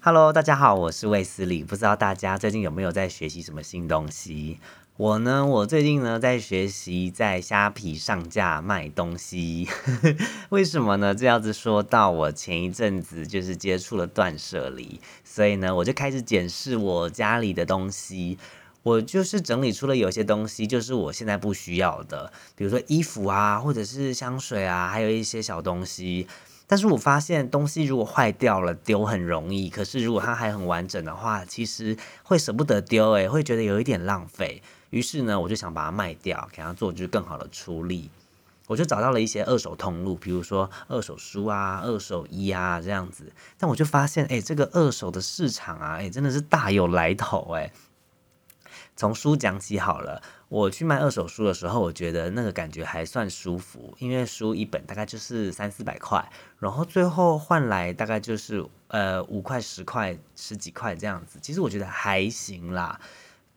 Hello，大家好，我是魏斯理。不知道大家最近有没有在学习什么新东西？我呢，我最近呢在学习在虾皮上架卖东西。为什么呢？这样子说到我前一阵子就是接触了断舍离，所以呢我就开始检视我家里的东西。我就是整理出了有些东西，就是我现在不需要的，比如说衣服啊，或者是香水啊，还有一些小东西。但是我发现东西如果坏掉了丢很容易，可是如果它还很完整的话，其实会舍不得丢，诶，会觉得有一点浪费。于是呢，我就想把它卖掉，给它做就是更好的处理。我就找到了一些二手通路，比如说二手书啊、二手衣啊这样子。但我就发现，哎，这个二手的市场啊，哎，真的是大有来头，哎。从书讲起好了。我去卖二手书的时候，我觉得那个感觉还算舒服，因为书一本大概就是三四百块，然后最后换来大概就是呃五块、十块、十几块这样子。其实我觉得还行啦，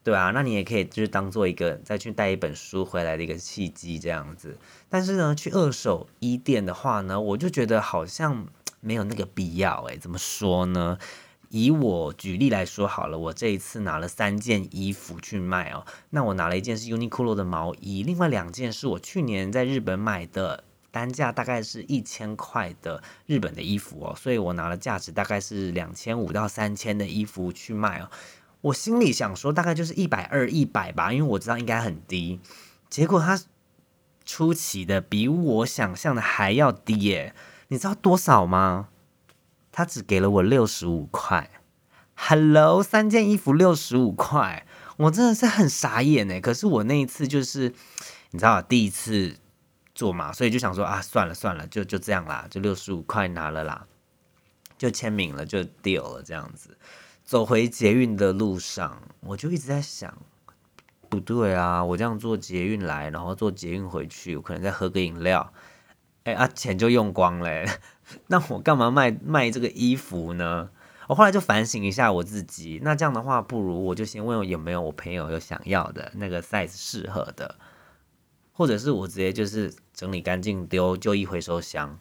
对啊，那你也可以就是当做一个再去带一本书回来的一个契机这样子。但是呢，去二手衣店的话呢，我就觉得好像没有那个必要诶，怎么说呢？以我举例来说好了，我这一次拿了三件衣服去卖哦。那我拿了一件是 Uniqlo 的毛衣，另外两件是我去年在日本买的，单价大概是一千块的日本的衣服哦。所以我拿了价值大概是两千五到三千的衣服去卖哦。我心里想说大概就是一百二、一百吧，因为我知道应该很低。结果它出奇的比我想象的还要低耶！你知道多少吗？他只给了我六十五块，Hello，三件衣服六十五块，我真的是很傻眼呢。可是我那一次就是，你知道，第一次做嘛，所以就想说啊，算了算了，就就这样啦，就六十五块拿了啦，就签名了，就丢了这样子。走回捷运的路上，我就一直在想，不对啊，我这样坐捷运来，然后坐捷运回去，我可能再喝个饮料。哎啊，钱就用光了，那我干嘛卖卖这个衣服呢？我后来就反省一下我自己，那这样的话，不如我就先问有没有我朋友有想要的那个 size 适合的，或者是我直接就是整理干净丢旧衣回收箱，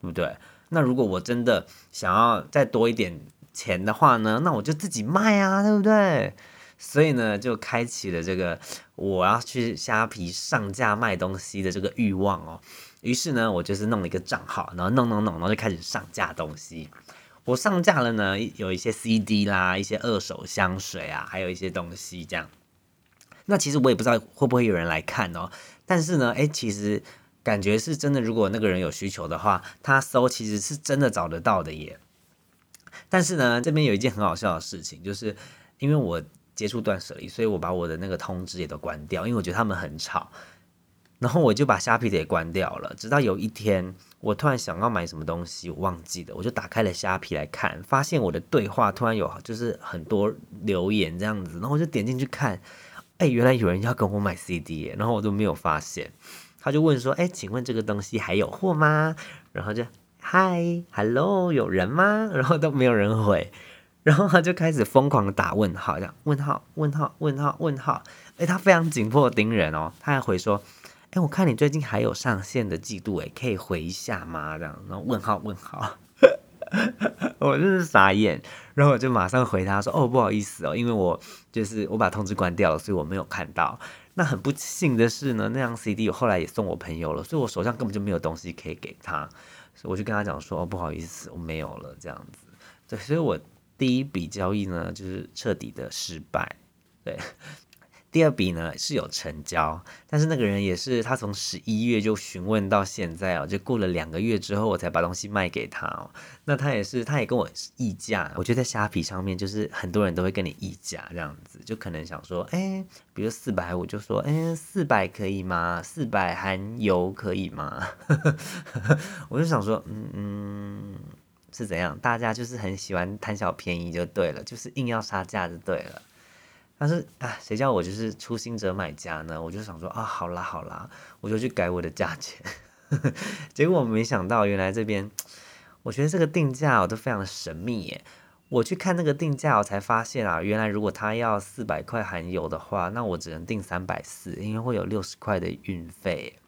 对不对？那如果我真的想要再多一点钱的话呢，那我就自己卖啊，对不对？所以呢，就开启了这个我要去虾皮上架卖东西的这个欲望哦。于是呢，我就是弄了一个账号，然后弄弄弄，然后就开始上架东西。我上架了呢，有一些 CD 啦，一些二手香水啊，还有一些东西这样。那其实我也不知道会不会有人来看哦。但是呢，哎，其实感觉是真的。如果那个人有需求的话，他搜其实是真的找得到的耶。但是呢，这边有一件很好笑的事情，就是因为我接触断舍离，所以我把我的那个通知也都关掉，因为我觉得他们很吵。然后我就把虾皮的也关掉了，直到有一天我突然想要买什么东西，我忘记了，我就打开了虾皮来看，发现我的对话突然有就是很多留言这样子，然后我就点进去看，哎，原来有人要跟我买 CD，然后我都没有发现，他就问说，哎，请问这个东西还有货吗？然后就嗨，hello，有人吗？然后都没有人回，然后他就开始疯狂的打问号，这样问号问号问号问号，哎，他非常紧迫盯人哦，他还回说。哎，我看你最近还有上线的季度，哎，可以回一下吗？这样，然后问号问号，我真是傻眼。然后我就马上回他说：“哦，不好意思哦，因为我就是我把通知关掉了，所以我没有看到。那很不幸的是呢，那张 CD 我后来也送我朋友了，所以我手上根本就没有东西可以给他。所以我就跟他讲说：哦，不好意思，我没有了。这样子，对，所以我第一笔交易呢，就是彻底的失败。对。”第二笔呢是有成交，但是那个人也是他从十一月就询问到现在哦，就过了两个月之后我才把东西卖给他哦。那他也是，他也跟我议价。我觉得在虾皮上面就是很多人都会跟你议价这样子，就可能想说，哎，比如四百，我就说，哎，四百可以吗？四百含油可以吗？我就想说，嗯嗯，是怎样？大家就是很喜欢贪小便宜就对了，就是硬要杀价就对了。但是啊，谁叫我就是初心者买家呢？我就想说啊，好啦好啦，我就去改我的价钱。结果我没想到，原来这边，我觉得这个定价我都非常的神秘耶。我去看那个定价，我才发现啊，原来如果他要四百块含油的话，那我只能定三百四，因为会有六十块的运费。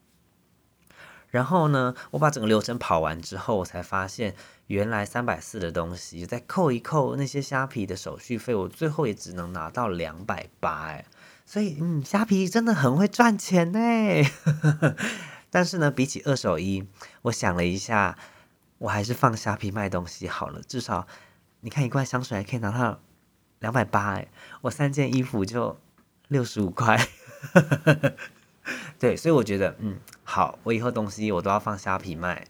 然后呢，我把整个流程跑完之后，我才发现原来三百四的东西再扣一扣那些虾皮的手续费，我最后也只能拿到两百八哎。所以嗯，虾皮真的很会赚钱呢。但是呢，比起二手衣，我想了一下，我还是放虾皮卖东西好了。至少你看一罐香水还可以拿到两百八哎，我三件衣服就六十五块。对，所以我觉得，嗯，好，我以后东西我都要放虾皮卖，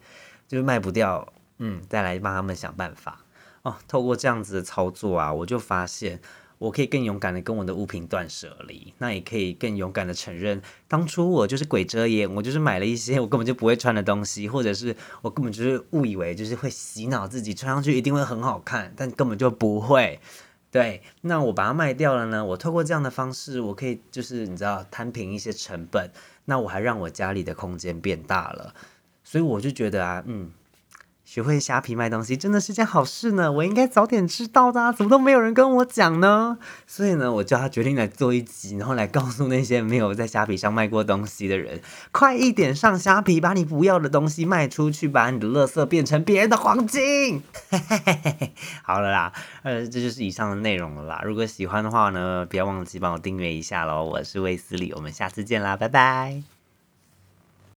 就是卖不掉，嗯，再来帮他们想办法。哦，透过这样子的操作啊，我就发现我可以更勇敢的跟我的物品断舍离，那也可以更勇敢的承认，当初我就是鬼遮眼，我就是买了一些我根本就不会穿的东西，或者是我根本就是误以为就是会洗脑自己穿上去一定会很好看，但根本就不会。对，那我把它卖掉了呢？我透过这样的方式，我可以就是你知道摊平一些成本，那我还让我家里的空间变大了，所以我就觉得啊，嗯。学会虾皮卖东西真的是件好事呢，我应该早点知道的，怎么都没有人跟我讲呢？所以呢，我叫他决定来做一集，然后来告诉那些没有在虾皮上卖过东西的人，快一点上虾皮，把你不要的东西卖出去，把你的垃圾变成别人的黄金。好了啦，呃，这就是以上的内容了啦。如果喜欢的话呢，不要忘记帮我订阅一下喽。我是魏斯理，我们下次见啦，拜拜。